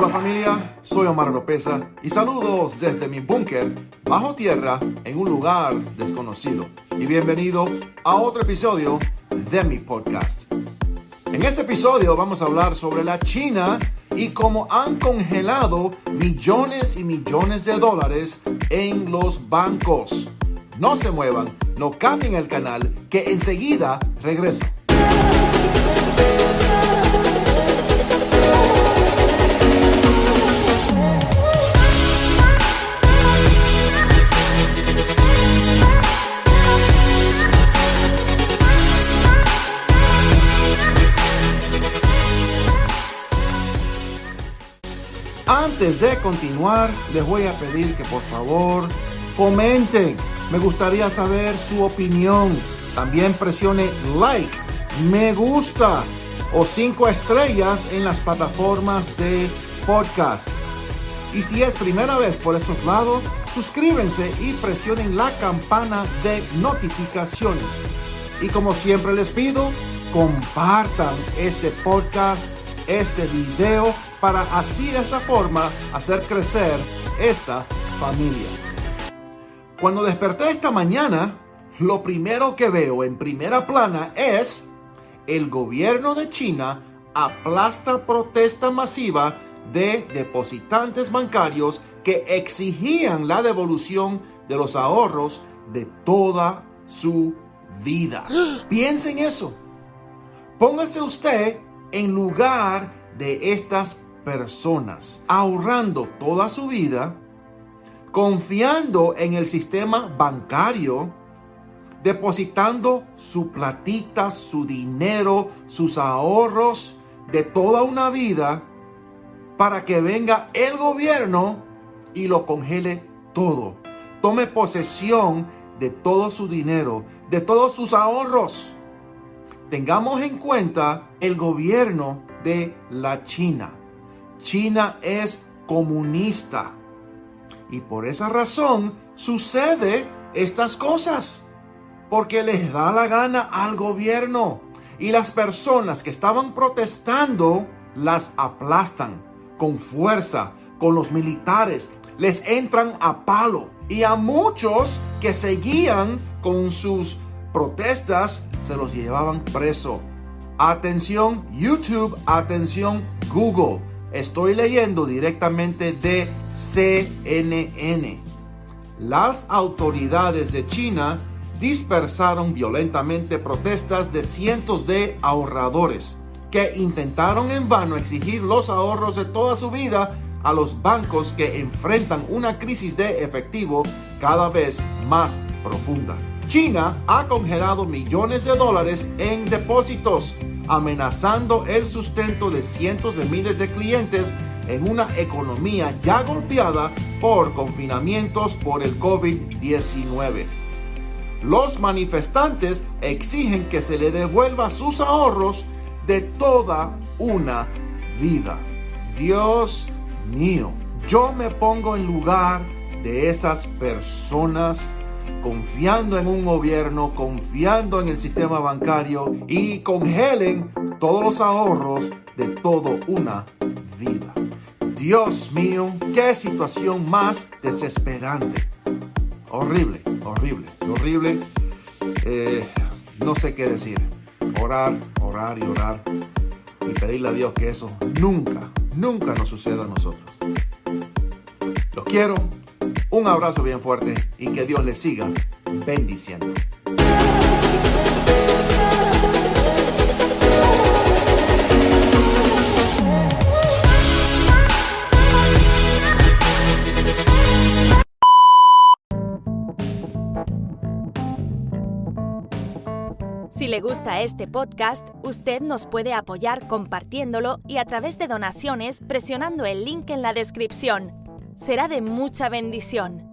Hola familia, soy Omar Lopeza y saludos desde mi búnker bajo tierra en un lugar desconocido. Y bienvenido a otro episodio de mi podcast. En este episodio vamos a hablar sobre la China y cómo han congelado millones y millones de dólares en los bancos. No se muevan, no cambien el canal, que enseguida regreso. Antes de continuar, les voy a pedir que por favor comenten. Me gustaría saber su opinión. También presione like, me gusta o cinco estrellas en las plataformas de podcast. Y si es primera vez por esos lados, suscríbanse y presionen la campana de notificaciones. Y como siempre les pido, compartan este podcast, este video para así de esa forma hacer crecer esta familia. Cuando desperté esta mañana, lo primero que veo en primera plana es el gobierno de China aplasta protesta masiva de depositantes bancarios que exigían la devolución de los ahorros de toda su vida. Piensen eso. Póngase usted en lugar de estas personas, ahorrando toda su vida, confiando en el sistema bancario, depositando su platita, su dinero, sus ahorros de toda una vida para que venga el gobierno y lo congele todo. Tome posesión de todo su dinero, de todos sus ahorros. Tengamos en cuenta el gobierno de la China. China es comunista. Y por esa razón sucede estas cosas. Porque les da la gana al gobierno. Y las personas que estaban protestando las aplastan con fuerza, con los militares. Les entran a palo. Y a muchos que seguían con sus protestas se los llevaban preso. Atención YouTube, atención Google. Estoy leyendo directamente de CNN. Las autoridades de China dispersaron violentamente protestas de cientos de ahorradores que intentaron en vano exigir los ahorros de toda su vida a los bancos que enfrentan una crisis de efectivo cada vez más profunda. China ha congelado millones de dólares en depósitos amenazando el sustento de cientos de miles de clientes en una economía ya golpeada por confinamientos por el COVID-19. Los manifestantes exigen que se le devuelva sus ahorros de toda una vida. Dios mío, yo me pongo en lugar de esas personas confiando en un gobierno, confiando en el sistema bancario y congelen todos los ahorros de toda una vida. Dios mío, qué situación más desesperante. Horrible, horrible, horrible. Eh, no sé qué decir. Orar, orar y orar. Y pedirle a Dios que eso nunca, nunca nos suceda a nosotros. Los quiero, un abrazo bien fuerte y que Dios les siga bendiciendo. Si le gusta este podcast, usted nos puede apoyar compartiéndolo y a través de donaciones presionando el link en la descripción será de mucha bendición.